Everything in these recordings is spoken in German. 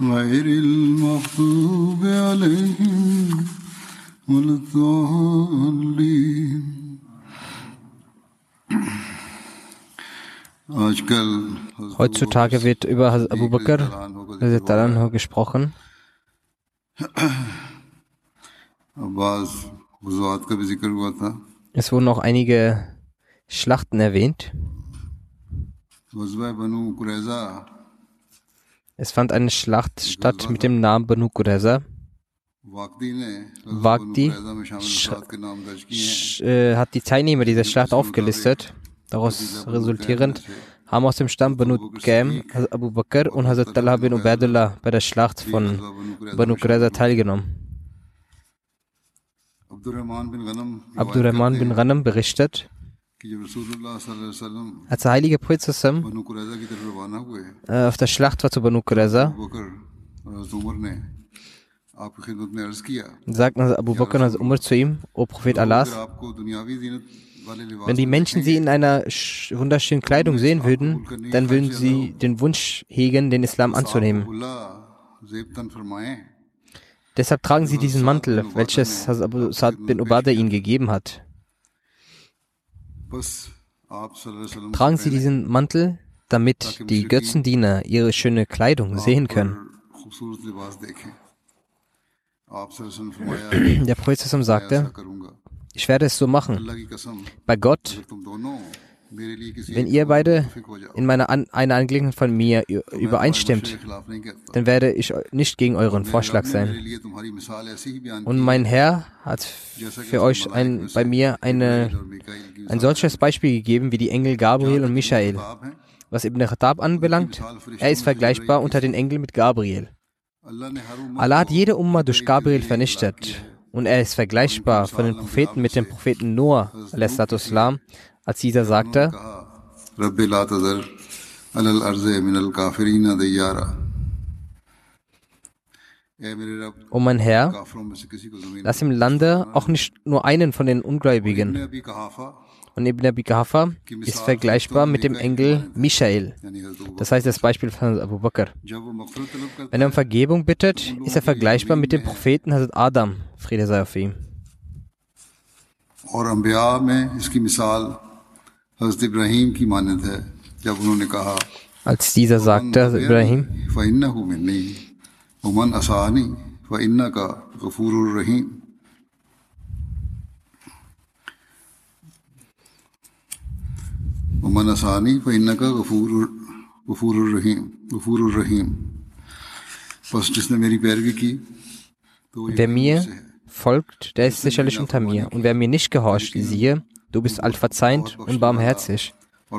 غير المغضوب عليهم ولا الضالين Heutzutage wird über Abu Bakr gesprochen. Es wurden auch einige Schlachten erwähnt. Es fand eine Schlacht statt mit dem Namen Banu Qurayza. Wagdi äh, hat die Teilnehmer dieser Schlacht aufgelistet. Daraus resultierend haben aus dem Stamm Banu Gam Abu Bakr und Hazrat Talha bin Ubaidullah bei der Schlacht von Banu Qurayza teilgenommen. Abdurrahman bin Ghanam berichtet, als der heilige Prophet äh, auf der Schlacht war zu Banu Qurayza, sagten Abu Bakr und Umar zu ihm, O Prophet Allahs, wenn die Menschen sie in einer wunderschönen Kleidung sehen würden, dann würden sie den Wunsch hegen, den Islam anzunehmen. Deshalb tragen sie diesen Mantel, welches Abu Sa'd bin Ubadah ihnen gegeben hat. Tragen Sie diesen Mantel, damit die Götzendiener ihre schöne Kleidung sehen können. Der Prophet sagte, ich werde es so machen. Bei Gott, wenn ihr beide in meiner An einer Angelegenheit von mir übereinstimmt, dann werde ich nicht gegen euren Vorschlag sein. Und mein Herr hat für euch ein, bei mir eine, ein solches Beispiel gegeben wie die Engel Gabriel und Michael. Was Ibn Khattab anbelangt, er ist vergleichbar unter den Engeln mit Gabriel. Allah hat jede Umma durch Gabriel vernichtet und er ist vergleichbar von den Propheten mit dem Propheten Noah, als dieser sagte, O mein Herr, lass im Lande auch nicht nur einen von den Ungläubigen. Und Ibn Abi Ghafa ist vergleichbar mit dem Engel Michael. Das heißt das Beispiel von Abu Bakr. Wenn er um Vergebung bittet, ist er vergleichbar mit dem Propheten Hazrat Adam, Friede sei auf ihm. اور انبیاء میں اس کی als dieser sagte, Ibrahim, Wer mir folgt, der ist sicherlich unter mir. Und wer mir nicht gehorcht, siehe, Du bist allverzeihend und barmherzig. Der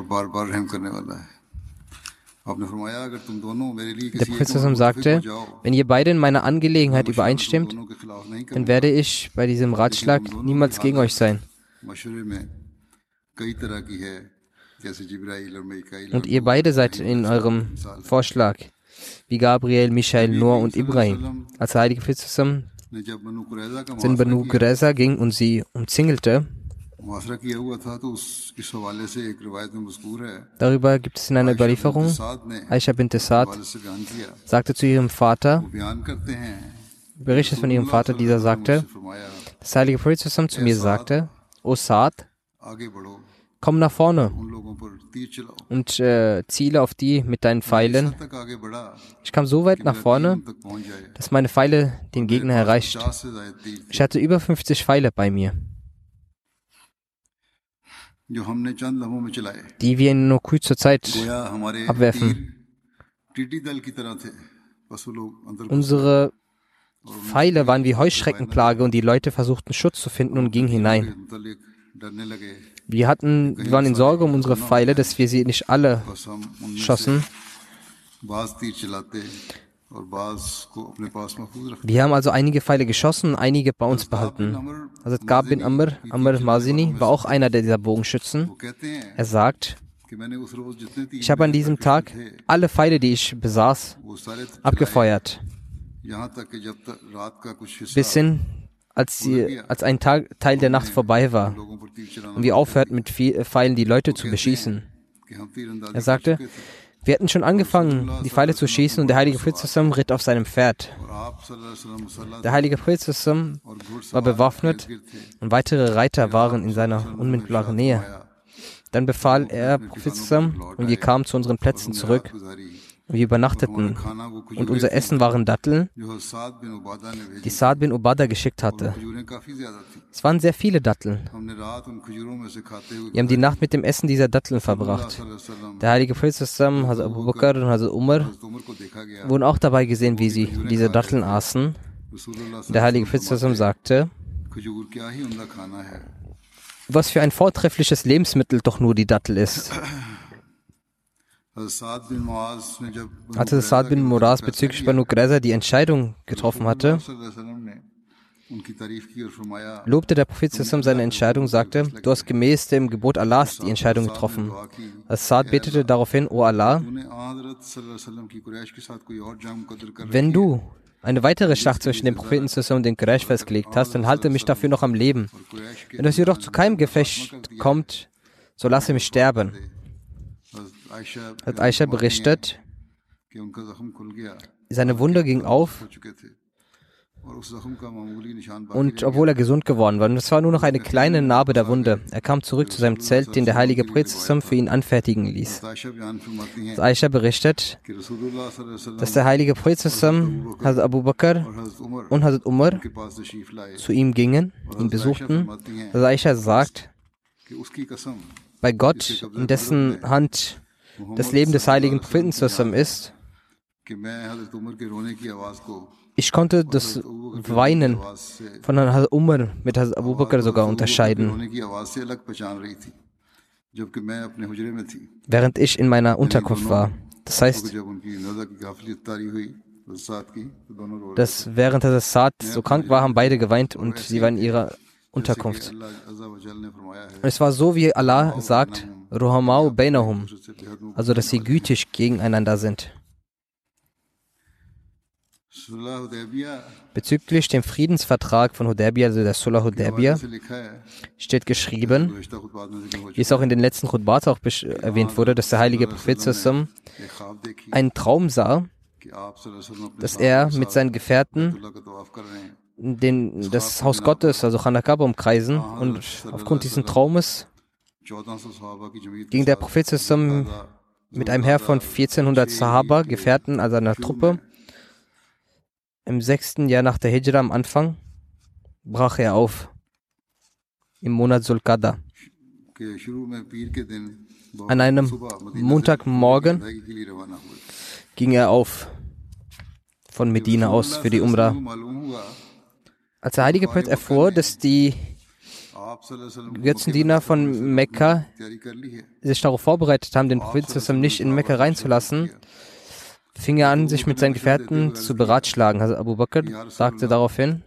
Prophet sagte, wenn ihr beide in meiner Angelegenheit übereinstimmt, dann werde ich bei diesem Ratschlag niemals gegen euch sein. Und ihr beide seid in eurem Vorschlag, wie Gabriel, Michael, Noah und Ibrahim. Als der Heilige Prinzessin, sind Banu Qureza ging und sie umzingelte, Darüber gibt es in einer Überlieferung, Aisha bint Sad sagte zu ihrem Vater, berichtet von ihrem Vater, dieser sagte, das heilige Prophet zusammen zu mir sagte, O Saad, komm nach vorne und äh, ziele auf die mit deinen Pfeilen. Ich kam so weit nach vorne, dass meine Pfeile den Gegner erreicht. Ich hatte über 50 Pfeile bei mir die wir in nur kurzer Zeit abwerfen. Unsere Pfeile waren wie Heuschreckenplage und die Leute versuchten Schutz zu finden und gingen hinein. Wir hatten, wir waren in Sorge um unsere Pfeile, dass wir sie nicht alle schossen. Wir haben also einige Pfeile geschossen, einige bei uns behalten. Hazrat also Gab bin Amr, Amr Mazini, war auch einer dieser Bogenschützen. Er sagt, ich habe an diesem Tag alle Pfeile, die ich besaß, abgefeuert. Bis hin, als, die, als ein Tag, Teil der Nacht vorbei war und wir aufhörten, mit äh, Pfeilen die Leute zu beschießen. Er sagte, wir hatten schon angefangen, die Pfeile zu schießen und der heilige Prophet ritt auf seinem Pferd. Der heilige Prophet war bewaffnet und weitere Reiter waren in seiner unmittelbaren Nähe. Dann befahl er Prophet und wir kamen zu unseren Plätzen zurück. Wir übernachteten und unser Essen waren Datteln, die Saad bin Ubada geschickt hatte. Es waren sehr viele Datteln. Wir haben die Nacht mit dem Essen dieser Datteln verbracht. Der heilige Prophet zusammen, also Abu Bakr und Hazrat Umar, wurden auch dabei gesehen, wie sie diese Datteln aßen. Der heilige Prophet zusammen sagte, was für ein vortreffliches Lebensmittel doch nur die Dattel ist. Als Saad bin Muras bezüglich Banu Qurayza die Entscheidung getroffen hatte, lobte der Prophet Sassam seine Entscheidung und sagte, du hast gemäß dem Gebot Allahs die Entscheidung getroffen. Saad betete daraufhin, O Allah, wenn du eine weitere Schlacht zwischen dem Propheten Sassam und den Quraysh festgelegt hast, dann halte mich dafür noch am Leben. Wenn es jedoch zu keinem Gefecht kommt, so lasse mich sterben hat Aisha berichtet, seine Wunde ging auf und obwohl er gesund geworden war, und es war nur noch eine kleine Narbe der Wunde, er kam zurück zu seinem Zelt, den der heilige Präzesum für ihn anfertigen ließ. Und Aisha berichtet, dass der heilige Präzesum, Hazrat Abu Bakr und Hazrat Umar zu ihm gingen, ihn besuchten. Hazrat Aisha sagt, bei Gott, in dessen Hand das Leben des heiligen Propheten zusammen ist, ich konnte das Weinen von Herrn Umar mit Herrn Abu Bakr sogar unterscheiden, während ich in meiner Unterkunft war. Das heißt, dass während Herr Saad so krank war, haben beide geweint und sie waren ihrer Unterkunft. Es war so, wie Allah sagt, Ruhamau Beinahum, also dass sie gütig gegeneinander sind. Bezüglich dem Friedensvertrag von Hudaybiyah, also der Sulah Hudaybiyah, steht geschrieben, wie es auch in den letzten Khutbats auch erwähnt wurde, dass der heilige Prophet Sassam einen Traum sah, dass er mit seinen Gefährten den, das Haus Gottes, also Chanakab, umkreisen. Und aufgrund dieses Traumes ging der Prophet zusammen mit einem Herr von 1400 Sahaba, Gefährten, also einer Truppe. Im sechsten Jahr nach der Hijra am Anfang brach er auf im Monat Sulkada. An einem Montagmorgen ging er auf von Medina aus für die Umrah. Als der heilige Prophet erfuhr, dass die Götzendiener von Mekka sich darauf vorbereitet haben, den Propheten nicht in Mekka reinzulassen, fing er an, sich mit seinen Gefährten zu beratschlagen. Also Abu Bakr sagte daraufhin,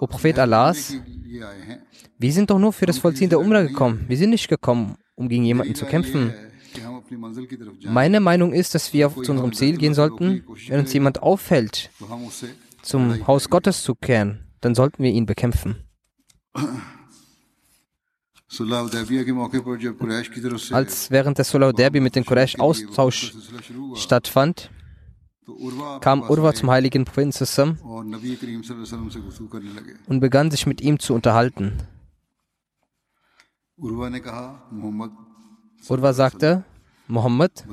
O Prophet Allahs, wir sind doch nur für das Vollziehen der Umrah gekommen. Wir sind nicht gekommen, um gegen jemanden zu kämpfen. Meine Meinung ist, dass wir zu unserem Ziel gehen sollten. Wenn uns jemand auffällt, zum Haus Gottes zu kehren, dann sollten wir ihn bekämpfen. Als während des Sulau Derby mit den Quraysh Austausch stattfand, kam Urwa zum heiligen Propheten und begann sich mit ihm zu unterhalten. Urwa sagte, Mohammed,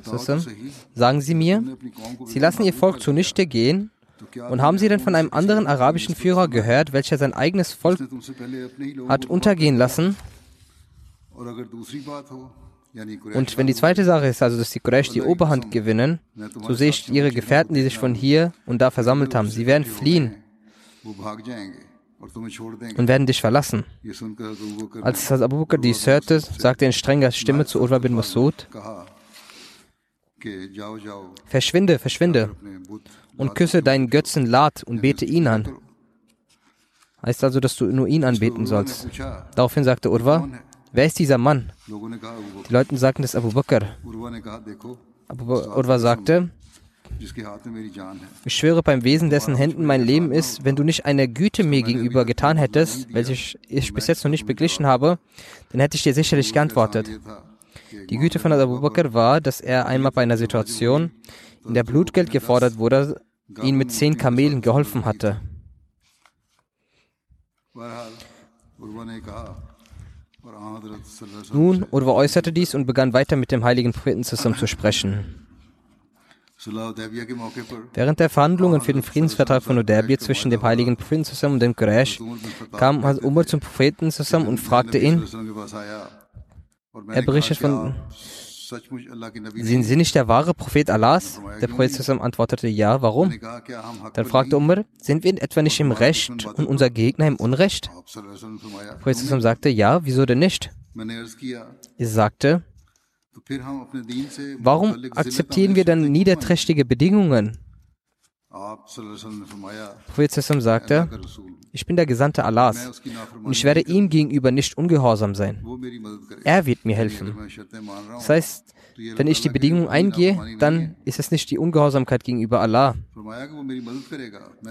sagen Sie mir, Sie lassen Ihr Volk zunichte gehen und haben Sie denn von einem anderen arabischen Führer gehört, welcher sein eigenes Volk hat untergehen lassen? Und wenn die zweite Sache ist, also dass die Quraysh die Oberhand gewinnen, so sehe ich ihre Gefährten, die sich von hier und da versammelt haben. Sie werden fliehen und werden dich verlassen. Als Abu Bakr dies hörte, sagte er in strenger Stimme zu Urwa bin Masud, verschwinde, verschwinde und küsse deinen Götzen Lat und bete ihn an. Heißt also, dass du nur ihn anbeten sollst. Daraufhin sagte Urwa, wer ist dieser Mann? Die Leute sagten, es ist Abu Bakr. Abu Bakr Urwa sagte, ich schwöre beim Wesen, dessen Händen mein Leben ist, wenn du nicht eine Güte mir gegenüber getan hättest, welche ich bis jetzt noch nicht beglichen habe, dann hätte ich dir sicherlich geantwortet. Die Güte von Abu Bakr war, dass er einmal bei einer Situation, in der Blutgeld gefordert wurde, ihn mit zehn Kamelen geholfen hatte. Nun, Urwa äußerte dies und begann weiter mit dem heiligen Propheten zusammen zu sprechen. Während der Verhandlungen für den Friedensvertrag von Udaybiyah zwischen dem heiligen Propheten zusammen und dem Quraysh kam Hazrat Umar zum Propheten zusammen und fragte ihn, er berichtet von sind Sie nicht der wahre Prophet Allahs? Der Prophet antwortete, ja, warum? Dann fragte Umar, sind wir etwa nicht im Recht und unser Gegner im Unrecht? Der Prophet sagte, ja, wieso denn nicht? Er sagte, warum akzeptieren wir dann niederträchtige Bedingungen? Der Prophet sagte, ich bin der Gesandte Allahs und ich werde ihm gegenüber nicht ungehorsam sein. Er wird mir helfen. Das heißt, wenn ich die Bedingungen eingehe, dann ist es nicht die Ungehorsamkeit gegenüber Allah.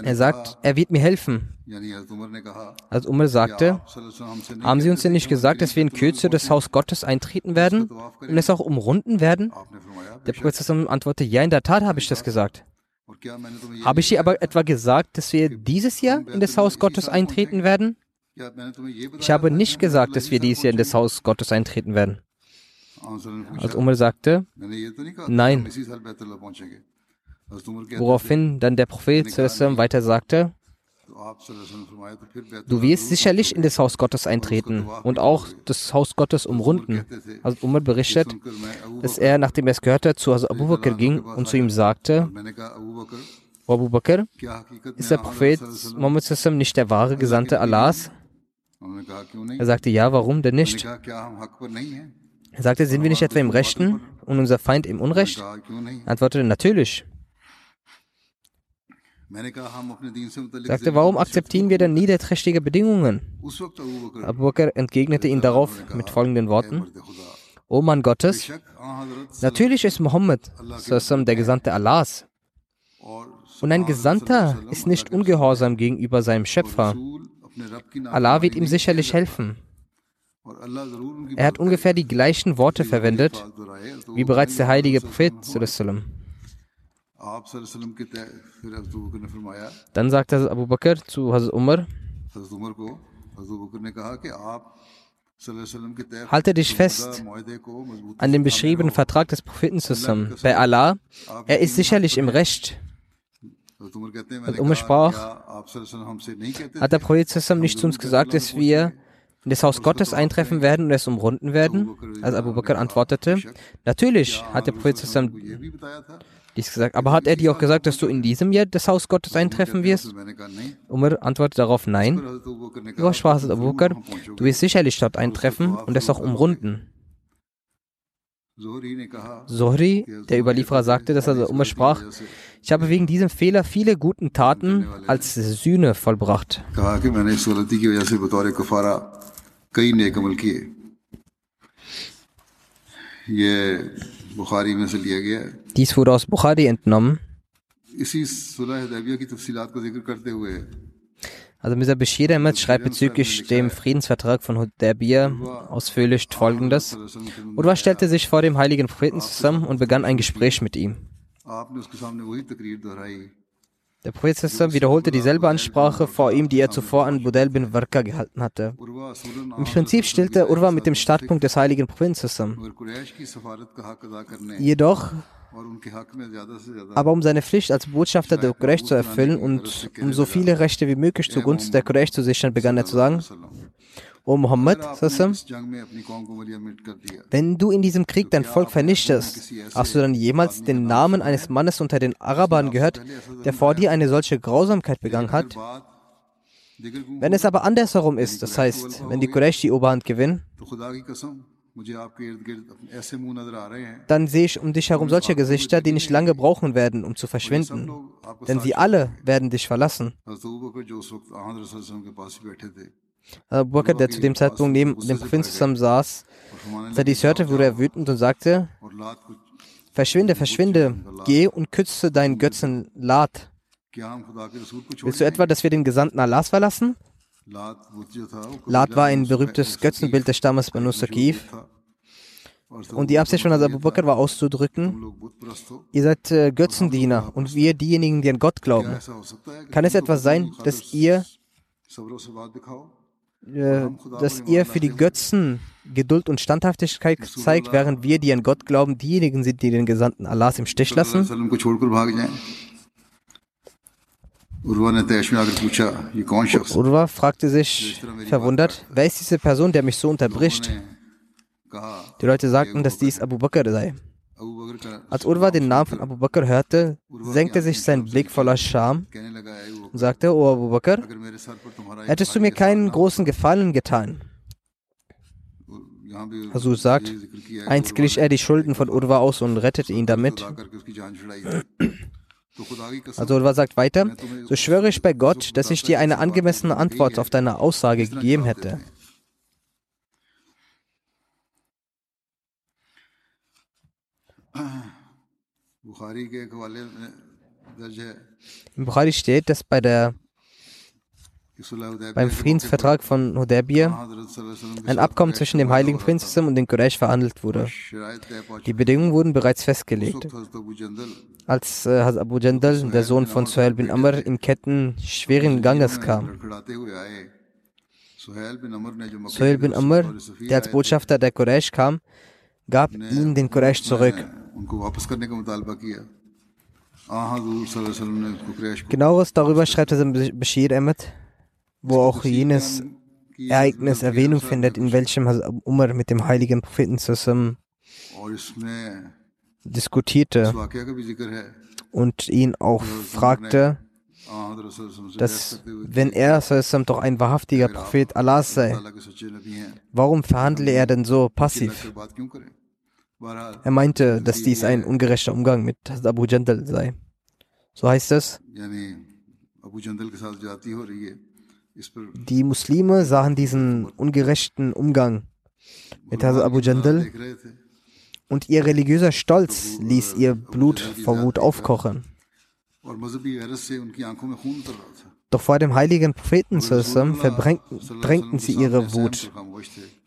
Er sagt, er wird mir helfen. Als Umar sagte, haben Sie uns denn nicht gesagt, dass wir in Kürze das Haus Gottes eintreten werden und es auch umrunden werden? Der Prophet antwortete, ja, in der Tat habe ich das gesagt. Habe ich dir aber etwa gesagt, dass wir dieses Jahr in das Haus Gottes eintreten werden? Ich habe nicht gesagt, dass wir dieses Jahr in das Haus Gottes eintreten werden. Als Umar sagte, nein. Woraufhin dann der Prophet weiter sagte, Du wirst sicherlich in das Haus Gottes eintreten und auch das Haus Gottes umrunden. Also Umar berichtet, dass er, nachdem er es gehört hat, zu Abu Bakr ging und zu ihm sagte, o Abu Bakr, ist der Prophet Muhammad nicht der wahre Gesandte Allahs? Er sagte, ja, warum denn nicht? Er sagte, sind wir nicht etwa im Rechten und unser Feind im Unrecht? Er antwortete, natürlich sagte, warum akzeptieren wir denn niederträchtige Bedingungen? Abu Bakr entgegnete ihn darauf mit folgenden Worten. O Mann Gottes, natürlich ist Mohammed der Gesandte Allahs. Und ein Gesandter ist nicht ungehorsam gegenüber seinem Schöpfer. Allah wird ihm sicherlich helfen. Er hat ungefähr die gleichen Worte verwendet wie bereits der heilige Prophet. Sallallahu dann sagte Hazrat Abu Bakr zu Hazrat Umar, Halte dich fest an dem beschriebenen Vertrag des Propheten zusammen. Bei Allah, er ist sicherlich im Recht. Und Umar sprach, hat der Prophet zusammen nicht zu uns gesagt, dass wir in das Haus Gottes eintreffen werden und es umrunden werden? Als Abu Bakr antwortete, natürlich hat der Prophet zusammen dies gesagt. Aber hat er dir auch gesagt, dass du in diesem Jahr das Haus Gottes eintreffen wirst? Umar antwortet darauf nein. Ja, Schwazat Abu Bakr, du wirst sicherlich dort eintreffen und es auch umrunden. Zohri, der Überlieferer, sagte, dass er Umar sprach, ich habe wegen diesem Fehler viele guten Taten als Sühne vollbracht. Dies wurde aus Bukhari entnommen. Also Mr. Bashir Ahmed schreibt bezüglich dem Friedensvertrag von Hudaybiyah ausführlich folgendes. Urwa stellte sich vor dem heiligen Propheten zusammen und begann ein Gespräch mit ihm. Der Prophet wiederholte dieselbe Ansprache vor ihm, die er zuvor an Budel bin Varka gehalten hatte. Im Prinzip stellte Urwa mit dem Startpunkt des heiligen Propheten zusammen. Jedoch, aber um seine Pflicht als Botschafter der Quraysh zu erfüllen und um so viele Rechte wie möglich zugunsten der Quraysh zu sichern, begann er zu sagen, O Muhammad, wenn du in diesem Krieg dein Volk vernichtest, hast du dann jemals den Namen eines Mannes unter den Arabern gehört, der vor dir eine solche Grausamkeit begangen hat? Wenn es aber andersherum ist, das heißt, wenn die Quraysh die Oberhand gewinnen, dann sehe ich um dich herum solche Gesichter, die nicht lange brauchen werden, um zu verschwinden. Denn sie alle werden dich verlassen. Äh, Abu Bakr, der zu dem Zeitpunkt neben dem Propheten zusammen saß, als er dies hörte, wurde er wütend und sagte, Verschwinde, verschwinde, geh und kütze deinen Götzen Lat. Willst du etwa, dass wir den Gesandten Allahs verlassen? Lat war ein berühmtes Götzenbild des Stammes Banu Sakif. Und die Absicht von Abu Bakr war auszudrücken, ihr seid äh, Götzendiener und wir diejenigen, die an Gott glauben. Kann es etwas sein, dass ihr äh, dass ihr für die Götzen Geduld und Standhaftigkeit zeigt, während wir, die an Gott glauben, diejenigen sind, die den Gesandten Allahs im Stich lassen? Urwa fragte sich verwundert, wer ist diese Person, der mich so unterbricht? Die Leute sagten, dass dies Abu Bakr sei. Als Urwa den Namen von Abu Bakr hörte, senkte sich sein Blick voller Scham und sagte, O Abu Bakr, hättest du mir keinen großen Gefallen getan? Hasur sagt, einst glich er die Schulden von Urwa aus und rettete ihn damit. Also Urwa sagt weiter, so schwöre ich bei Gott, dass ich dir eine angemessene Antwort auf deine Aussage gegeben hätte. Im Bukhari steht, dass bei der, beim Friedensvertrag von Hudaybiyah ein Abkommen zwischen dem Heiligen Prinzessin und den Quraysh verhandelt wurde. Die Bedingungen wurden bereits festgelegt. Als äh, Abu Jandal, der Sohn von Suhail bin Amr, in Ketten schweren Ganges kam, Suhail bin Amr, der als Botschafter der Quraysh kam, gab ihn den Quraysh zurück. Genaueres darüber schreibt Hassan Bashir Emmet, wo auch jenes Ereignis Erwähnung findet, in welchem Umar mit dem heiligen Propheten zusammen diskutierte und ihn auch fragte, dass wenn er Sassam doch ein wahrhaftiger Prophet Allah sei, warum verhandle er denn so passiv? Er meinte, dass dies ein ungerechter Umgang mit Abu Jandal sei. So heißt es. Die Muslime sahen diesen ungerechten Umgang mit Hazrat Abu Jandal und ihr religiöser Stolz ließ ihr Blut vor Wut aufkochen. Doch vor dem heiligen Propheten verdrängten sie ihre Wut.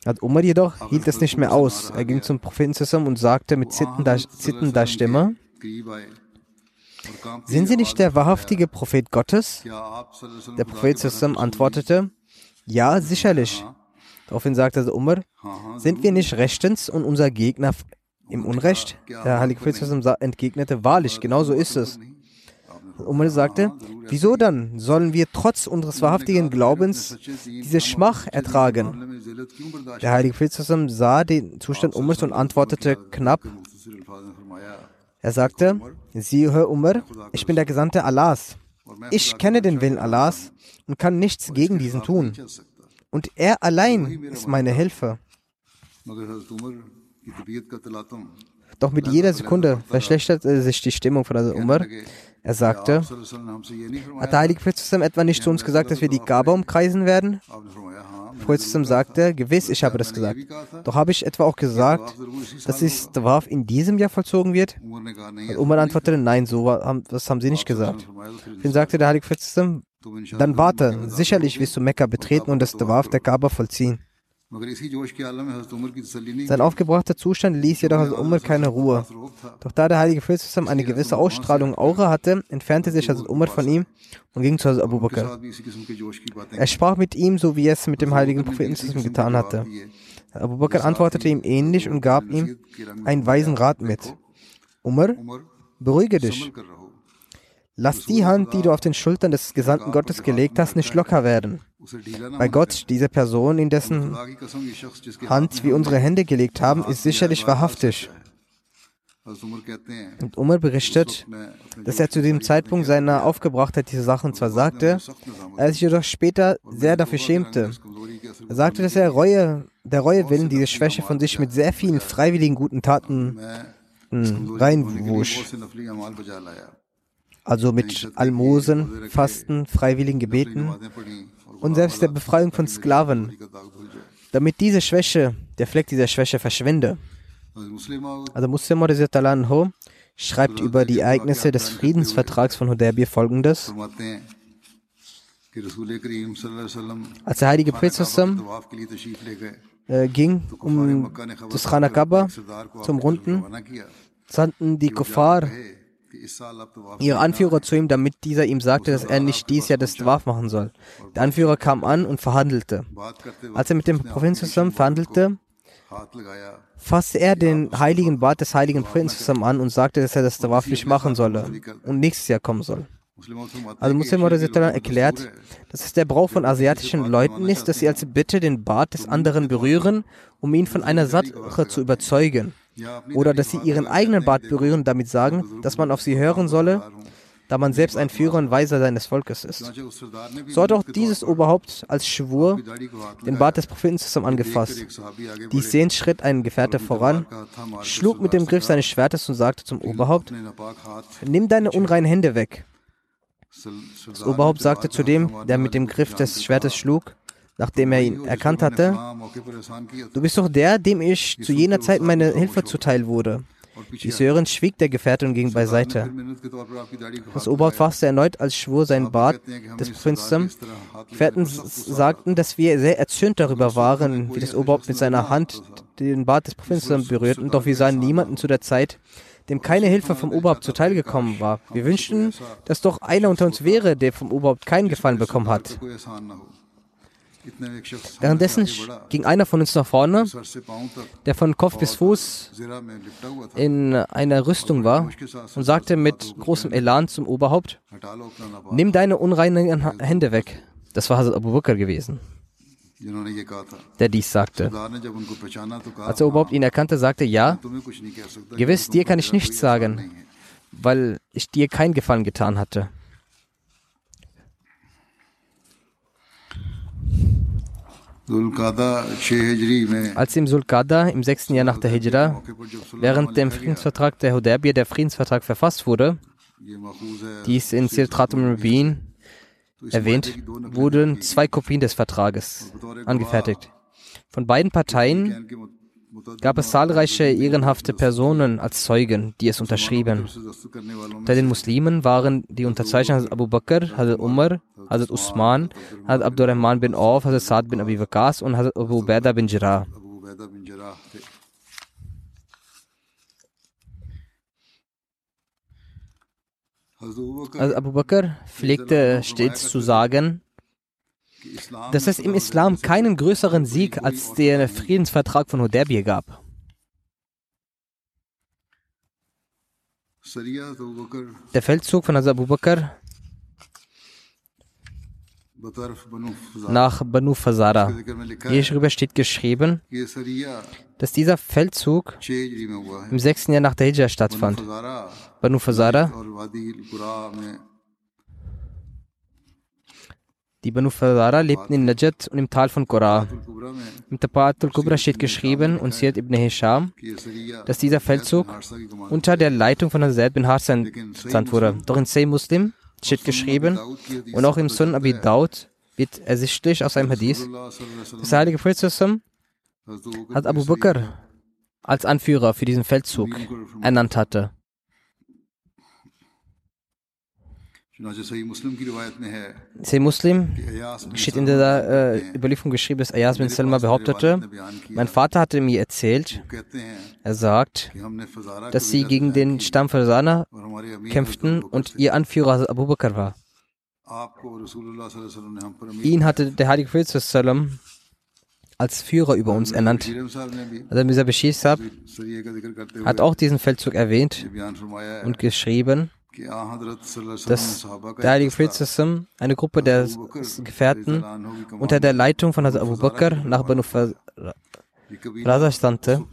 Hat Umar jedoch hielt es nicht mehr aus. Er ging zum Propheten und sagte mit zittender, zittender Stimme, sind Sie nicht der wahrhaftige Prophet Gottes? Der Prophet zusammen antwortete, ja, sicherlich. Daraufhin sagte also Umar, sind wir nicht rechtens und unser Gegner im Unrecht? Der heilige Prophet entgegnete, wahrlich, genau so ist es. Umar sagte, wieso dann sollen wir trotz unseres wahrhaftigen Glaubens diese Schmach ertragen? Der heilige Prophet sah den Zustand Umars und antwortete knapp. Er sagte, sieh, hör Umar, ich bin der Gesandte Allahs. Ich kenne den Willen Allahs und kann nichts gegen diesen tun. Und er allein ist meine Hilfe. Doch mit jeder Sekunde verschlechterte sich die Stimmung von Umar. Er sagte, hat der Heilige Prophet etwa nicht zu uns gesagt, dass wir die Kaaba umkreisen werden? Prophet sagte, gewiss, ich habe das gesagt. Doch habe ich etwa auch gesagt, dass das Tawaf in diesem Jahr vollzogen wird? Und Umar antwortete, nein, so haben, das haben sie nicht gesagt. Dann sagte der Heilige Prophet, dann warte, sicherlich wirst du Mekka betreten und das Tawaf der Kaaba vollziehen. Sein aufgebrachter Zustand ließ jedoch Hazrat Umar keine Ruhe. Doch da der heilige Prophet eine gewisse Ausstrahlung Aura hatte, entfernte sich Hazrat Umar von ihm und ging zu Hazrat Abu Bakr. Er sprach mit ihm, so wie er es mit dem heiligen Propheten getan hatte. Abu Bakr antwortete ihm ähnlich und gab ihm einen weisen Rat mit. Umar, beruhige dich. Lass die Hand, die du auf den Schultern des Gesandten Gottes gelegt hast, nicht locker werden. Bei Gott, diese Person, in dessen Hand wir unsere Hände gelegt haben, ist sicherlich wahrhaftig. Und Umar berichtet, dass er zu dem Zeitpunkt seiner Aufgebrachtheit diese Sachen zwar sagte, er sich jedoch später sehr dafür schämte. Er sagte, dass er Reue, der Reue willen diese Schwäche von sich mit sehr vielen freiwilligen guten Taten reinwusch also mit Almosen, Fasten, freiwilligen Gebeten und selbst der Befreiung von Sklaven, damit diese Schwäche, der Fleck dieser Schwäche verschwinde. Also Muslim Anho schreibt über die Ereignisse des Friedensvertrags von Hudaybiyah folgendes. Als der heilige Prophet äh, ging, um das Khana Kaaba zum Runden, sandten die Kuffar ihre Anführer zu ihm, damit dieser ihm sagte, dass er nicht dies Jahr das Dwarf machen soll. Der Anführer kam an und verhandelte. Als er mit dem Propheten zusammen verhandelte, fasste er den heiligen Bart des heiligen Propheten zusammen an und sagte, dass er das Dwarf nicht machen solle und nächstes Jahr kommen soll. Also Muslim erklärt, dass es der Brauch von asiatischen Leuten ist, dass sie als Bitte den Bart des anderen berühren, um ihn von einer Sache zu überzeugen. Oder dass sie ihren eigenen Bart berühren und damit sagen, dass man auf sie hören solle, da man selbst ein Führer und Weiser seines Volkes ist. So hat auch dieses Oberhaupt als Schwur den Bart des Propheten zusammen angefasst. Dies sehend schritt ein Gefährte voran, schlug mit dem Griff seines Schwertes und sagte zum Oberhaupt, nimm deine unreinen Hände weg. Das Oberhaupt sagte zu dem, der mit dem Griff des Schwertes schlug, nachdem er ihn erkannt hatte, du bist doch der, dem ich zu jener Zeit meine Hilfe zuteil wurde. Dies hörend schwieg der Gefährte und ging beiseite. Das Oberhaupt fasste erneut als Schwur seinen Bart des Prinzen. Gefährten sagten, dass wir sehr erzürnt darüber waren, wie das Oberhaupt mit seiner Hand den Bart des Prinzen berührten, doch wir sahen niemanden zu der Zeit, dem keine Hilfe vom Oberhaupt zuteil gekommen war. Wir wünschten, dass doch einer unter uns wäre, der vom Oberhaupt keinen Gefallen bekommen hat. Währenddessen ging einer von uns nach vorne, der von Kopf bis Fuß in einer Rüstung war und sagte mit großem Elan zum Oberhaupt, nimm deine unreinen Hände weg. Das war Hazrat Abu Bakr gewesen, der dies sagte. Als der Oberhaupt ihn erkannte, sagte, ja, gewiss, dir kann ich nichts sagen, weil ich dir keinen Gefallen getan hatte. Als im Sulkada im sechsten Jahr nach der Hijra während dem Friedensvertrag der Hudaybiyah der Friedensvertrag verfasst wurde, dies in Sirtratum Rabin erwähnt, wurden zwei Kopien des Vertrages angefertigt. Von beiden Parteien gab es zahlreiche ehrenhafte Personen als Zeugen, die es unterschrieben. Unter den Muslimen waren die Unterzeichner Hazrat Abu Bakr, Hazrat Umar, Hazrat Usman, Hazrat Abdurrahman bin Auf, Hazrat Saad bin Abi Waqas und Hazrat Abu Ubaidah bin Jarrah. Also Abu Bakr pflegte stets zu sagen, dass es im Islam keinen größeren Sieg als der Friedensvertrag von Hudaybiyah gab. Der Feldzug von Hazrat Abu Bakr nach Banu Fazara. Hierüber steht geschrieben, dass dieser Feldzug im sechsten Jahr nach der Hijra stattfand. Banu Fazara Die Banu Fadara lebten in Najat und im Tal von Qura. Im Tapat al-Kubra steht geschrieben und Siyad ibn Hisham, dass dieser Feldzug unter der Leitung von Hazrat bin Harsan entsandt wurde. Doch in Say Muslim steht geschrieben und auch im Sun Abi Daud wird ersichtlich aus einem Hadith, dass der heilige Prophet hat Abu Bakr als Anführer für diesen Feldzug ernannt hatte. Sahih Muslim steht in der äh, Überlieferung geschrieben, dass Ayaz bin Salma behauptete, mein Vater hatte mir erzählt, er sagt, dass sie gegen den Stamm Fasana kämpften und ihr Anführer Abu Bakr war. Ihn hatte der Heilige Prophet als Führer über uns ernannt. Also Mirza Bashir hat auch diesen Feldzug erwähnt und geschrieben, dass der Heilige Prophet eine Gruppe der Gefährten unter der Leitung von Hazrat Abu Bakr nach Banu Raza stammte.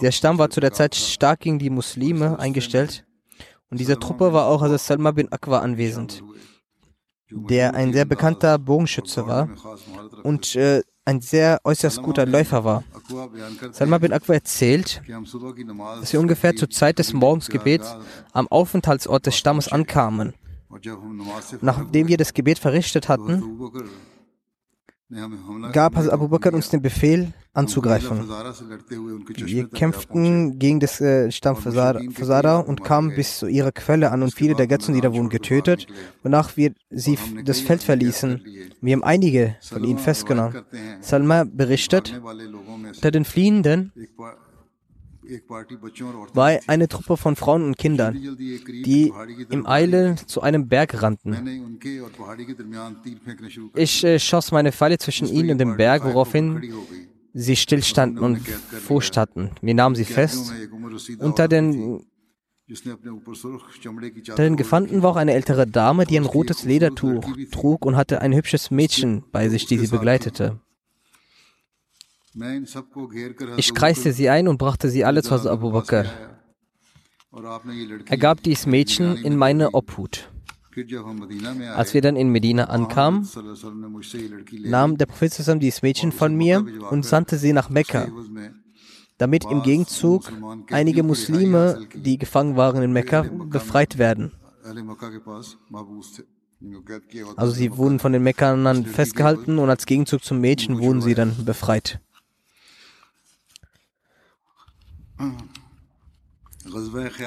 Der Stamm war zu der Zeit stark gegen die Muslime eingestellt und dieser Truppe war auch Hazrat Salma bin Akwa anwesend, der ein sehr bekannter Bogenschütze war und äh, ein sehr äußerst guter Läufer war. Salma bin Akwa erzählt, dass wir ungefähr zur Zeit des Morgensgebets am Aufenthaltsort des Stammes ankamen. Nachdem wir das Gebet verrichtet hatten, gab Hazrat Abu Bakr uns den Befehl, anzugreifen. Wir kämpften gegen das äh, Stamm Fasada und kamen bis zu ihrer Quelle an und viele der Götzenlieder wurden getötet, wonach wir sie das Feld verließen. Wir haben einige von ihnen festgenommen. Salma berichtet, unter den Fliehenden war eine Truppe von Frauen und Kindern, die im Eile zu einem Berg rannten. Ich äh, schoss meine Pfeile zwischen ihnen und dem Berg, woraufhin sie stillstanden und Furcht hatten. Wir nahmen sie fest. Unter den, unter den Gefangenen war auch eine ältere Dame, die ein rotes Ledertuch trug und hatte ein hübsches Mädchen bei sich, die sie begleitete. Ich kreiste sie ein und brachte sie alle zu Abu Bakr. Er gab dies Mädchen in meine Obhut. Als wir dann in Medina ankamen, nahm der Prophet dieses Mädchen von mir und sandte sie nach Mekka, damit im Gegenzug einige Muslime, die gefangen waren in Mekka, befreit werden. Also sie wurden von den Mekkanern festgehalten und als Gegenzug zum Mädchen wurden sie dann befreit.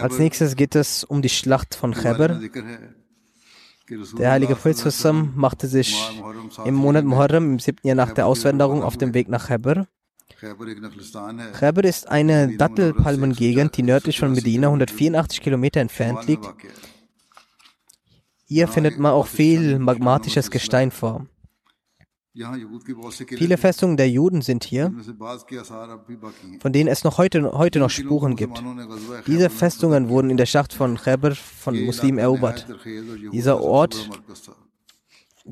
Als nächstes geht es um die Schlacht von Khaybar. Der heilige Prophet machte sich im Monat Muharram, im siebten Jahr nach der Auswanderung, auf dem Weg nach Khaybar. Khaybar ist eine Dattelpalmengegend, die nördlich von Medina 184 Kilometer entfernt liegt. Hier findet man auch viel magmatisches Gestein vor. Viele Festungen der Juden sind hier, von denen es noch heute, heute noch Spuren gibt. Diese Festungen wurden in der Schlacht von Khaybar von Muslimen erobert. Dieser Ort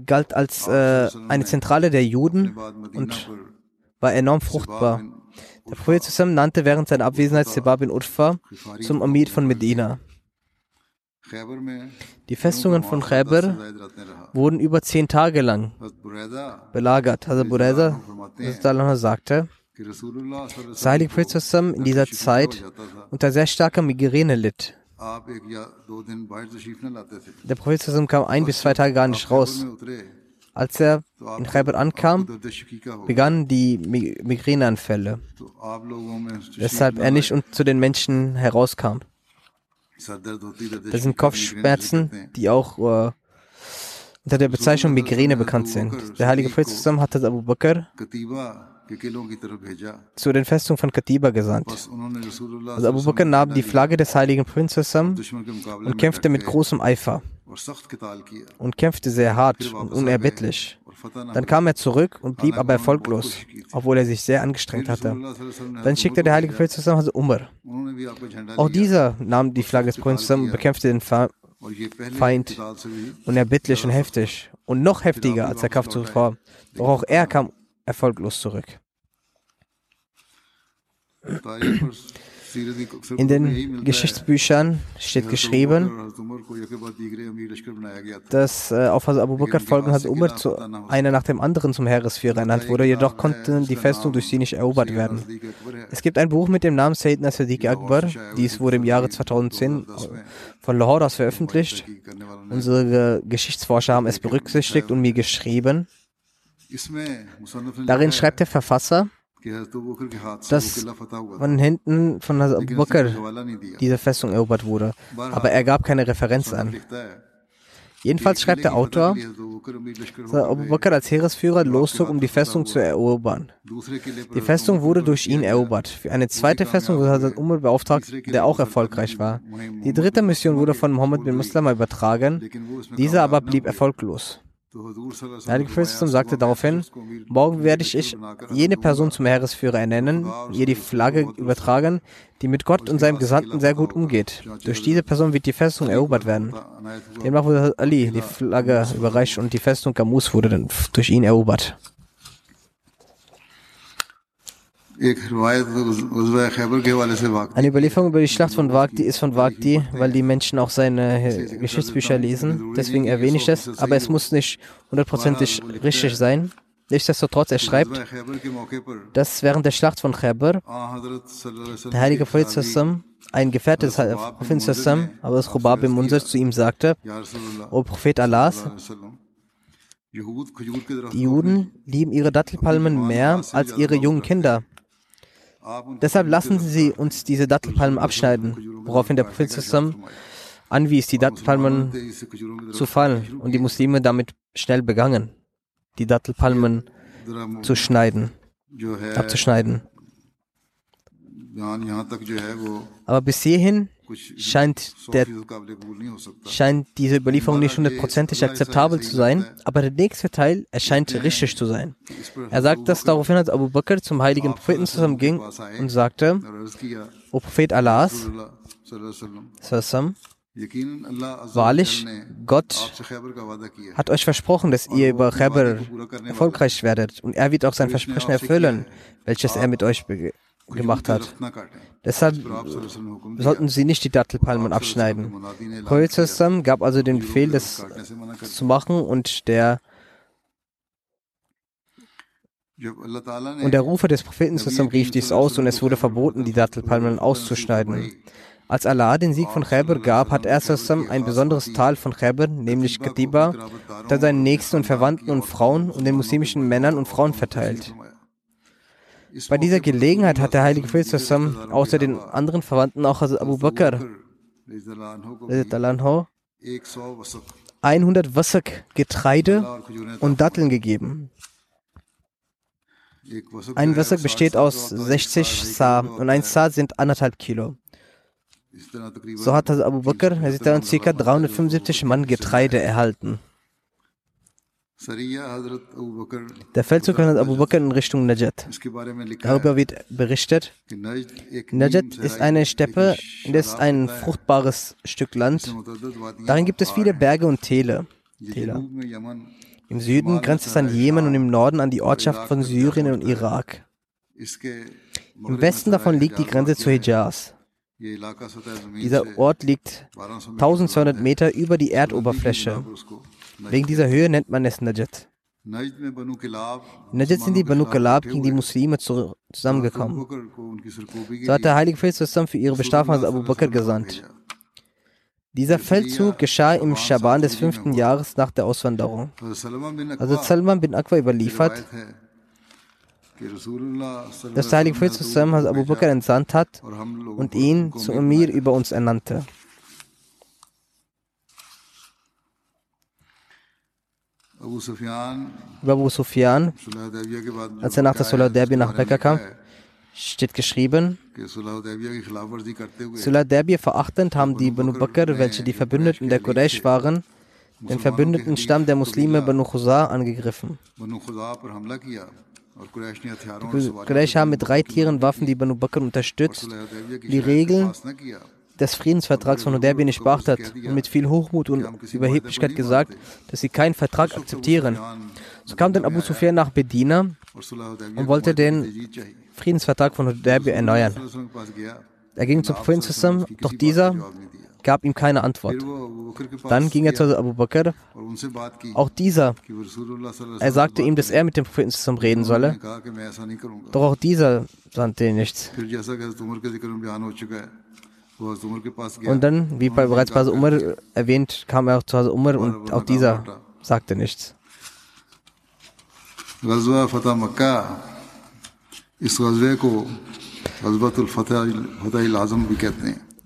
galt als äh, eine Zentrale der Juden und war enorm fruchtbar. Der Prophet zusammen nannte während seiner Abwesenheit Sebab bin Utfa zum Amir von Medina. Die Festungen von Khaybar wurden über zehn Tage lang belagert. Hazrat Bureza sagte, dass Heilige Prophet in dieser Zeit unter sehr starker Migräne litt. Der Prophet kam ein bis zwei Tage gar nicht raus. Als er in Khaybar ankam, begannen die Migräneanfälle, weshalb er nicht zu den Menschen herauskam. Das sind Kopfschmerzen, die auch uh, unter der Bezeichnung Migräne bekannt sind. Der heilige Prophet zusammen hat Abu Bakr zu den Festungen von Katiba gesandt. Also Abu Bakr nahm die Flagge des heiligen Prinzessin und kämpfte mit großem Eifer und kämpfte sehr hart und unerbittlich. Dann kam er zurück und blieb aber erfolglos, obwohl er sich sehr angestrengt hatte. Dann schickte der heilige Prophet zusammen also Umar. Auch dieser nahm die Flagge des Prinzen und bekämpfte den Feind unerbittlich und heftig und noch heftiger als der Kampf zuvor. Doch auch er kam erfolglos zurück. In den Geschichtsbüchern steht geschrieben, dass äh, auf Abu Bakr folgen hat Umar zu, einer nach dem anderen zum Heeresführer ernannt wurde, jedoch konnte die Festung durch sie nicht erobert werden. Es gibt ein Buch mit dem Namen Sayyidina Sadiq Akbar, dies wurde im Jahre 2010 von Lahore aus veröffentlicht. Unsere Geschichtsforscher haben es berücksichtigt und mir geschrieben. Darin schreibt der Verfasser, dass von hinten von Abu Bakr diese Festung erobert wurde. Aber er gab keine Referenz an. Jedenfalls schreibt der Autor, dass Abu Bakr als Heeresführer loszog, um die Festung zu erobern. Die Festung wurde durch ihn erobert. Für eine zweite Festung wurde Hazrat Umar beauftragt, der auch erfolgreich war. Die dritte Mission wurde von Mohammed bin Muslima übertragen, dieser aber blieb erfolglos. Der Heilige Prophet sagte daraufhin, morgen werde ich jene Person zum Heeresführer ernennen ihr die Flagge übertragen, die mit Gott und seinem Gesandten sehr gut umgeht. Durch diese Person wird die Festung erobert werden. Demnach wurde Ali die Flagge überreicht und die Festung Gamus wurde dann durch ihn erobert. Eine Überlieferung über die Schlacht von Wagdi ist von Wagdi, weil die Menschen auch seine Geschichtsbücher lesen. Deswegen erwähne ich das, aber es muss nicht hundertprozentig richtig sein. Nichtsdestotrotz, er schreibt, dass während der Schlacht von Khaybar der heilige Prophet ein Gefährte des Propheten, aber das Khubab im Munzir zu ihm sagte, O Prophet Allahs, die Juden lieben ihre Dattelpalmen mehr als ihre jungen Kinder. Deshalb lassen Sie uns diese Dattelpalmen abschneiden, woraufhin der Prophet anwies, die Dattelpalmen zu fallen und die Muslime damit schnell begangen, die Dattelpalmen zu schneiden, abzuschneiden. Aber bis hierhin scheint, der, scheint diese Überlieferung nicht hundertprozentig akzeptabel zu sein, aber der nächste Teil erscheint richtig zu sein. Er sagt, dass daraufhin als Abu Bakr zum heiligen Propheten zusammen ging und sagte, O Prophet Allahs, Wahrlich, Gott hat euch versprochen, dass ihr über Khaybar erfolgreich werdet. Und er wird auch sein Versprechen erfüllen, welches er mit euch gemacht hat. Deshalb sollten sie nicht die Dattelpalmen abschneiden. Prophet gab also den Befehl, das zu machen und der und der Rufer des Propheten rief dies aus und es wurde verboten, die Dattelpalmen auszuschneiden. Als Allah den Sieg von Khaybar gab, hat er ein besonderes Tal von Khaybar, nämlich Katiba, unter seinen Nächsten und Verwandten und Frauen und den muslimischen Männern und Frauen verteilt. Bei dieser Gelegenheit hat der heilige Prophet außer den anderen Verwandten auch Abu Bakr 100 Wassak Getreide und Datteln gegeben. Ein Wassak besteht aus 60 Sa und ein Sa sind anderthalb Kilo. So hat Abu Bakr ca. 375 Mann Getreide erhalten. Der Feldzug von Abu Bakr in Richtung Najat. Darüber wird berichtet. Najat ist eine Steppe, das ist ein fruchtbares Stück Land. Darin gibt es viele Berge und Täler. Täler. Im Süden grenzt es an Jemen und im Norden an die Ortschaft von Syrien und Irak. Im Westen davon liegt die Grenze zu Hijaz. Dieser Ort liegt 1200 Meter über die Erdoberfläche. Wegen dieser Höhe nennt man es Najat. Najat sind die Banu Kalab gegen die Muslime zusammengekommen. So hat der Heilige Prophet für ihre Bestrafung als Abu Bakr gesandt. Dieser Feldzug geschah im Schaban des fünften Jahres nach der Auswanderung. Also Salman bin Akwa überliefert, dass der Heilige Prophet Abu Bakr entsandt hat und ihn zum Emir über uns ernannte. Über Abu Sufyan, als er nach der Sulah Derbi nach Mekka kam, steht geschrieben, Sulah Derbi verachtend haben die Banu Bakr, welche die Verbündeten der Quraysh waren, den verbündeten Stamm der Muslime Banu Khuzar angegriffen. Die Quraysh haben mit drei Tieren Waffen die Banu Bakr unterstützt. Die Regeln des Friedensvertrags von Hudaybiyah nicht beachtet und mit viel Hochmut und Überheblichkeit gesagt, dass sie keinen Vertrag akzeptieren. So kam dann Abu Sufyan nach Bedina und wollte den Friedensvertrag von Hudaybiyah erneuern. Er ging zum zusammen, doch dieser gab ihm keine Antwort. Dann ging er zu Abu Bakr. Auch dieser, er sagte ihm, dass er mit dem Propheten reden solle. Doch auch dieser sandte nichts. Und dann, wie bereits bei Umar erwähnt, kam er auch zu Hause Umar und auch dieser sagte nichts.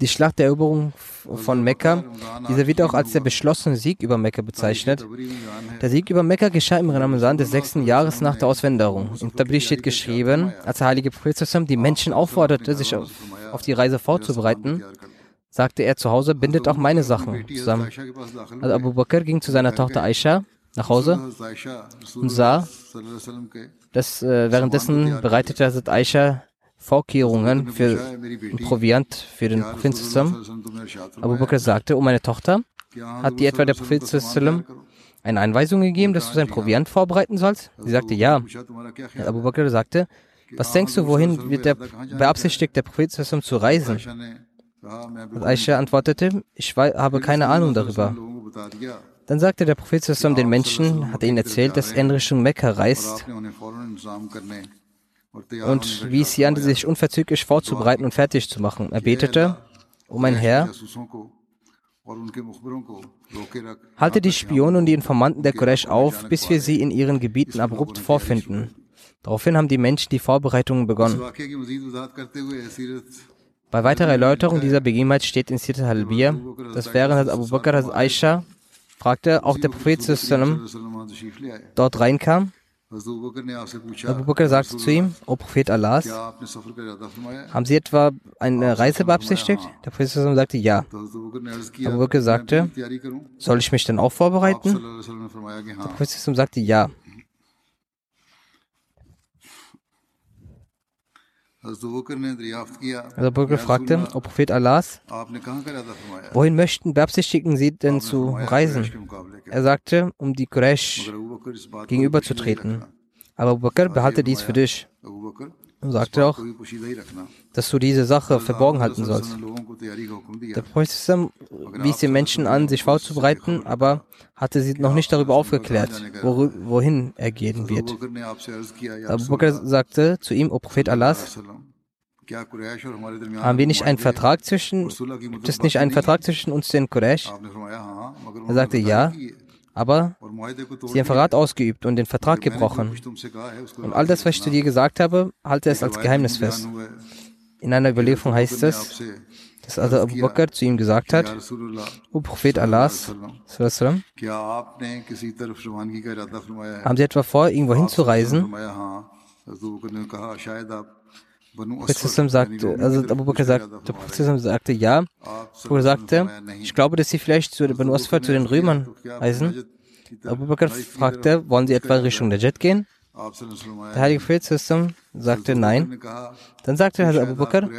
die Schlacht der Eroberung von Mekka, dieser wird auch als der beschlossene Sieg über Mekka bezeichnet. Der Sieg über Mekka geschah im Ramazan des sechsten Jahres nach der Auswanderung. Im Tabri steht geschrieben, als der heilige Prophet die Menschen aufforderte, sich auf, auf die Reise vorzubereiten, sagte er zu Hause, bindet auch meine Sachen zusammen. Also Abu Bakr ging zu seiner Tochter Aisha nach Hause und sah, dass äh, währenddessen bereitete Hazrat Aisha Vorkehrungen für Proviant für den Propheten. Abu Bakr sagte, oh meine Tochter, hat dir etwa der Prophet eine Einweisung gegeben, dass du sein Proviant vorbereiten sollst? Sie sagte, ja. Abu Bakr sagte, was denkst du, wohin wird der beabsichtigt, der Prophet zu reisen? Aisha antwortete, ich habe keine Ahnung darüber. Dann sagte der Prophet den Menschen, hat ihnen erzählt, dass er Richtung Mekka reist und wies sie an, sich unverzüglich vorzubereiten und fertig zu machen. Er betete, O mein Herr, halte die Spione und die Informanten der Quraysh auf, bis wir sie in ihren Gebieten abrupt vorfinden. Daraufhin haben die Menschen die Vorbereitungen begonnen. Bei weiterer Erläuterung dieser Begebenheit steht in Sirat al-Halbiya, dass während Abu Bakr als Aisha fragte, auch der Prophet dort reinkam. Abu Bakr sagte zu ihm, O Prophet Allahs, haben Sie etwa eine Reise beabsichtigt? Der Prophet sagte, ja. Abu Bakr sagte, soll ich mich denn auch vorbereiten? Der Prophet sagte, ja. Also Burger fragte, O Prophet Allahs, wohin möchten, beabsichtigen Sie denn zu reisen? Er sagte, um die Quraysh gegenüberzutreten. Aber Abu Bakr behalte dies für dich und sagte auch, dass du diese Sache verborgen halten sollst. Der Prophet wies den Menschen an, sich vorzubereiten, aber hatte sie noch nicht darüber aufgeklärt, wohin er gehen wird. Abu Bakr sagte zu ihm, O Prophet Allahs, haben wir nicht einen Vertrag zwischen, gibt es nicht einen Vertrag zwischen uns den Quraysh? Er sagte ja, aber sie haben Verrat ausgeübt und den Vertrag gebrochen. Und all das, was ich zu dir gesagt habe, halte es als Geheimnis fest. In einer Überlieferung heißt es, dass also Abu Bakr zu ihm gesagt hat, O Prophet Allahs, haben Sie etwa vor, irgendwo hinzureisen? Prophet sagte, also Abu Bakr sagte, der Prophet sagte ja. Abu sagte, ich glaube, dass sie vielleicht zu Banu Asfar, zu den Römern reisen. Abu Bakr fragte, wollen sie etwa in Richtung der Jet gehen? Der heilige Prophet sagte nein. Dann sagte Abu Bakr,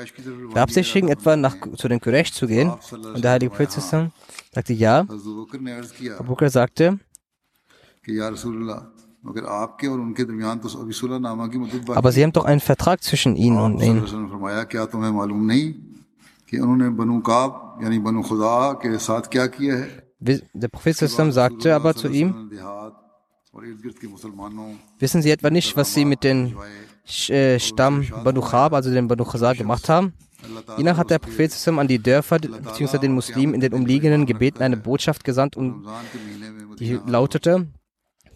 beabsichtigen etwa nach, zu den Quraysh zu gehen? Und der heilige Prophet sagte ja. Abu Bakr sagte, aber sie haben doch einen Vertrag zwischen ihnen und ihnen. Der Prophet sagte aber zu ihm, wissen Sie etwa nicht, was Sie mit dem äh, Stamm Banu Khab, also dem Banu Khazar, gemacht haben? Jener hat der Prophet an die Dörfer bzw. den Muslimen in den umliegenden Gebeten eine Botschaft gesandt und die lautete,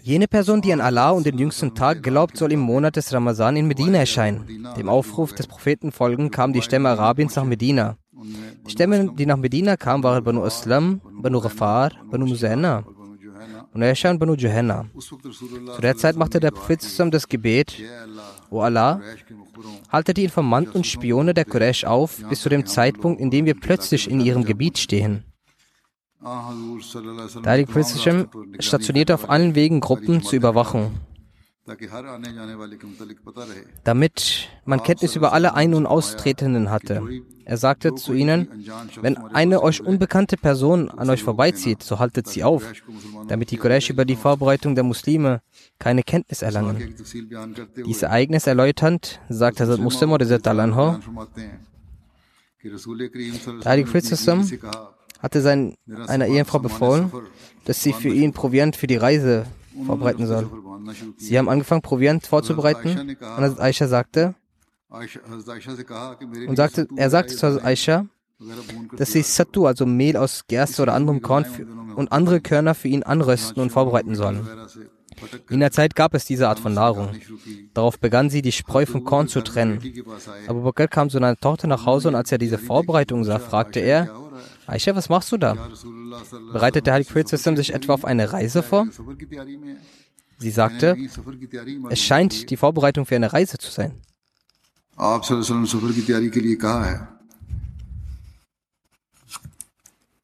Jene Person, die an Allah und den jüngsten Tag glaubt, soll im Monat des Ramazan in Medina erscheinen. Dem Aufruf des Propheten folgend kamen die Stämme Arabiens nach Medina. Die Stämme, die nach Medina kamen, waren Banu Aslam, Banu Rafar, Banu und Aisha und Banu Johanna. Zu der Zeit machte der Prophet zusammen das Gebet, O Allah, halte die Informanten und Spione der Quraysh auf, bis zu dem Zeitpunkt, in dem wir plötzlich in ihrem Gebiet stehen. Heilige Prophet stationierte auf allen Wegen Gruppen zur Überwachung, damit man Kenntnis über alle Ein- und Austretenden hatte. Er sagte zu ihnen, wenn eine euch unbekannte Person an euch vorbeizieht, so haltet sie auf, damit die Quraysh über die Vorbereitung der Muslime keine Kenntnis erlangen. Dieses Ereignis erläuternd, sagt Hazrat Muslim oder Der Heilige Prophet hatte sein, einer Ehefrau befohlen, dass sie für ihn Proviant für die Reise vorbereiten soll. Sie haben angefangen, Proviant vorzubereiten und Aisha sagte, und sagte, er sagte zu Aisha, dass sie Sattu, also Mehl aus Gerste oder anderem Korn und andere Körner für ihn anrösten und vorbereiten sollen. In der Zeit gab es diese Art von Nahrung. Darauf begann sie, die Spreu vom Korn zu trennen. Abu Bakr kam zu seiner Tochter nach Hause und als er diese Vorbereitung sah, fragte er, Aisha, was machst du da? Bereitet der Heilige Prophet sich etwa auf eine Reise vor? Sie sagte, es scheint die Vorbereitung für eine Reise zu sein.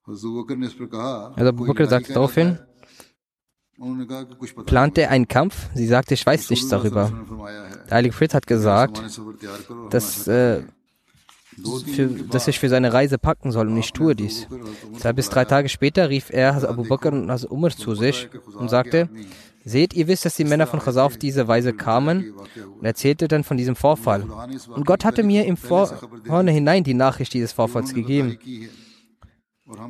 Also Abu Bakr sagte daraufhin, plant er einen Kampf? Sie sagte, ich weiß nichts darüber. Der Heilige Fritz hat gesagt, dass, äh, für, dass ich für seine Reise packen soll und ich tue dies. Zwei bis drei Tage später rief er Abu Bakr und Umar zu sich und sagte, Seht, ihr wisst, dass die Männer von Chazar auf diese Weise kamen und erzählte dann von diesem Vorfall. Und Gott hatte mir im Vorhinein die Nachricht dieses Vorfalls gegeben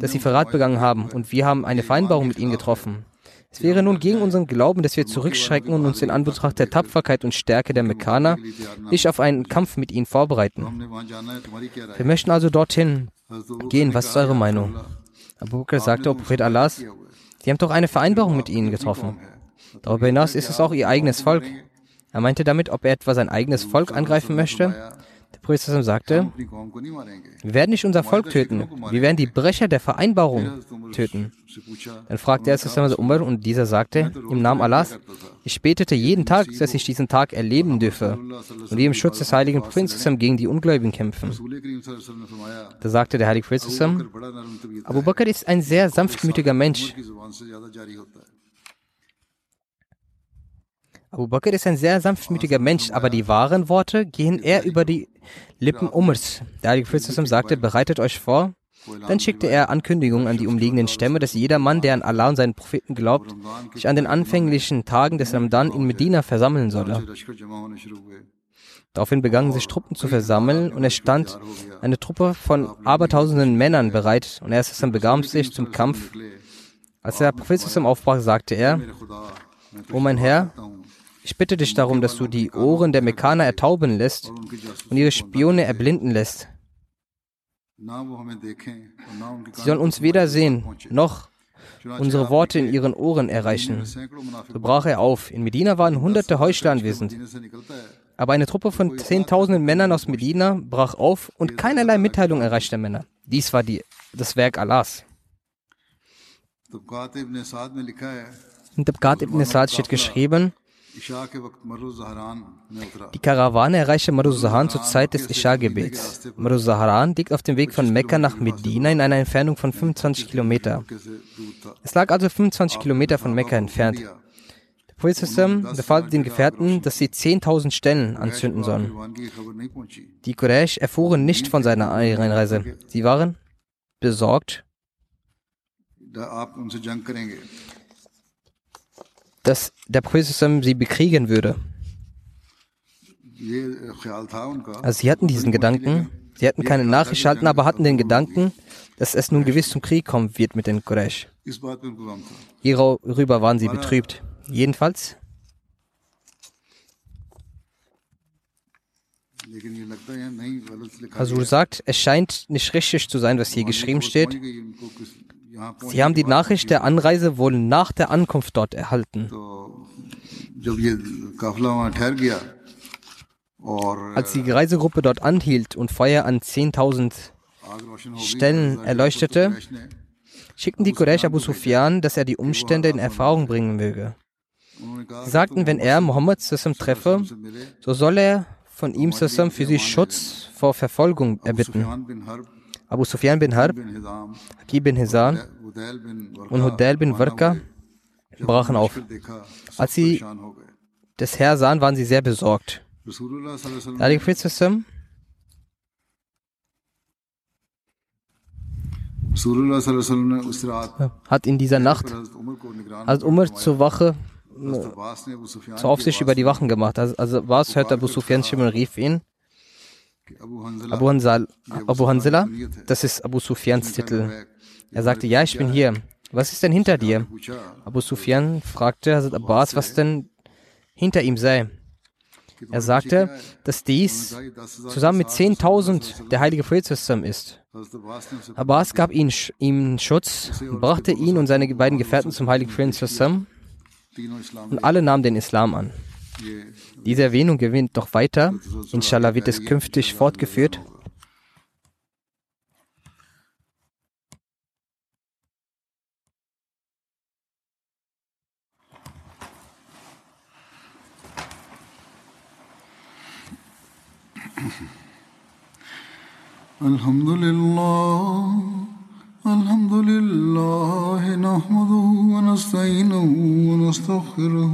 dass sie Verrat begangen haben und wir haben eine Vereinbarung mit ihnen getroffen. Es wäre nun gegen unseren Glauben, dass wir zurückschrecken und uns in Anbetracht der Tapferkeit und Stärke der Mekkaner nicht auf einen Kampf mit ihnen vorbereiten. Wir möchten also dorthin gehen. Was ist eure Meinung? Abu Bakr sagte, O Prophet Allahs, Sie haben doch eine Vereinbarung mit ihnen getroffen. Darüber hinaus ist es auch ihr eigenes Volk. Er meinte damit, ob er etwa sein eigenes Volk angreifen möchte. Der Prophet sagte, wir werden nicht unser Volk töten, wir werden die Brecher der Vereinbarung töten. Dann fragte er Sassam Umar und dieser sagte, im Namen Allahs, ich betete jeden Tag, dass ich diesen Tag erleben dürfe und wie im Schutz des heiligen Propheten gegen die Ungläubigen kämpfen. Da sagte der heilige Prophet, Abu Bakr ist ein sehr sanftmütiger Mensch. Abu Bakr ist ein sehr sanftmütiger Mensch, aber die wahren Worte gehen eher über die Lippen Umrs. Der Heilige Prophet sagte, bereitet euch vor. Dann schickte er Ankündigungen an die umliegenden Stämme, dass jeder Mann, der an Allah und seinen Propheten glaubt, sich an den anfänglichen Tagen des Ramadan in Medina versammeln solle. Daraufhin begannen sich Truppen zu versammeln und es stand eine Truppe von abertausenden Männern bereit und er begab sich zum Kampf. Als der Prophet aufbrach, sagte er, O mein Herr, ich bitte dich darum, dass du die Ohren der Mekkaner ertauben lässt und ihre Spione erblinden lässt. Sie sollen uns weder sehen, noch unsere Worte in ihren Ohren erreichen. So brach er auf. In Medina waren hunderte Heuchler anwesend. Aber eine Truppe von zehntausenden Männern aus Medina brach auf und keinerlei Mitteilung erreichte Männer. Dies war die, das Werk Allahs. In Tabqat ibn Sa'd steht geschrieben, die Karawane erreichte Maruzahan zur Zeit des Isha-Gebets. Maruzahan liegt auf dem Weg von Mekka nach Medina in einer Entfernung von 25 Kilometer. Es lag also 25 Kilometer von Mekka entfernt. Der Prophet befahl den Gefährten, dass sie 10.000 Stellen anzünden sollen. Die Quraysh erfuhren nicht von seiner Einreise. Sie waren besorgt dass der Prophet sie bekriegen würde. Also sie hatten diesen Gedanken, sie hatten keine Nachricht erhalten, aber hatten den Gedanken, dass es nun gewiss zum Krieg kommen wird mit den Quraysh. Hierüber waren sie betrübt. Jedenfalls Also sagt, es scheint nicht richtig zu sein, was hier geschrieben steht. Sie haben die Nachricht der Anreise wohl nach der Ankunft dort erhalten. Als die Reisegruppe dort anhielt und Feuer an 10.000 Stellen erleuchtete, schickten die Quraysh Abu Sufyan, dass er die Umstände in Erfahrung bringen möge. Sie sagten, wenn er Muhammad treffe, so soll er von ihm für sie Schutz vor Verfolgung erbitten. Abu Sufyan bin Harb, Haki bin Hizan und Hudail bin Warka brachen auf. Als sie das Herr sahen, waren sie sehr besorgt. Der Prophet hat in dieser Nacht als Umar zur Wache zur Aufsicht über die Wachen gemacht. Also, also was hört Abu Sufyan Shimon rief ihn Abu Hansal, Abu Hansala, das ist Abu Sufyans Titel. Er sagte, ja, ich bin hier. Was ist denn hinter dir? Abu Sufyan fragte Hazrat Abbas, was denn hinter ihm sei. Er sagte, dass dies zusammen mit 10.000 der heilige Prophet ist. Abbas gab ihm, ihm Schutz, brachte ihn und seine beiden Gefährten zum heiligen Prophet und alle nahmen den Islam an. ये Diese Erwähnung gewinnt doch weiter. Inshallah wird es künftig fortgeführt. الحمد لله الحمد لله نحمده ونستعينه ونستغفره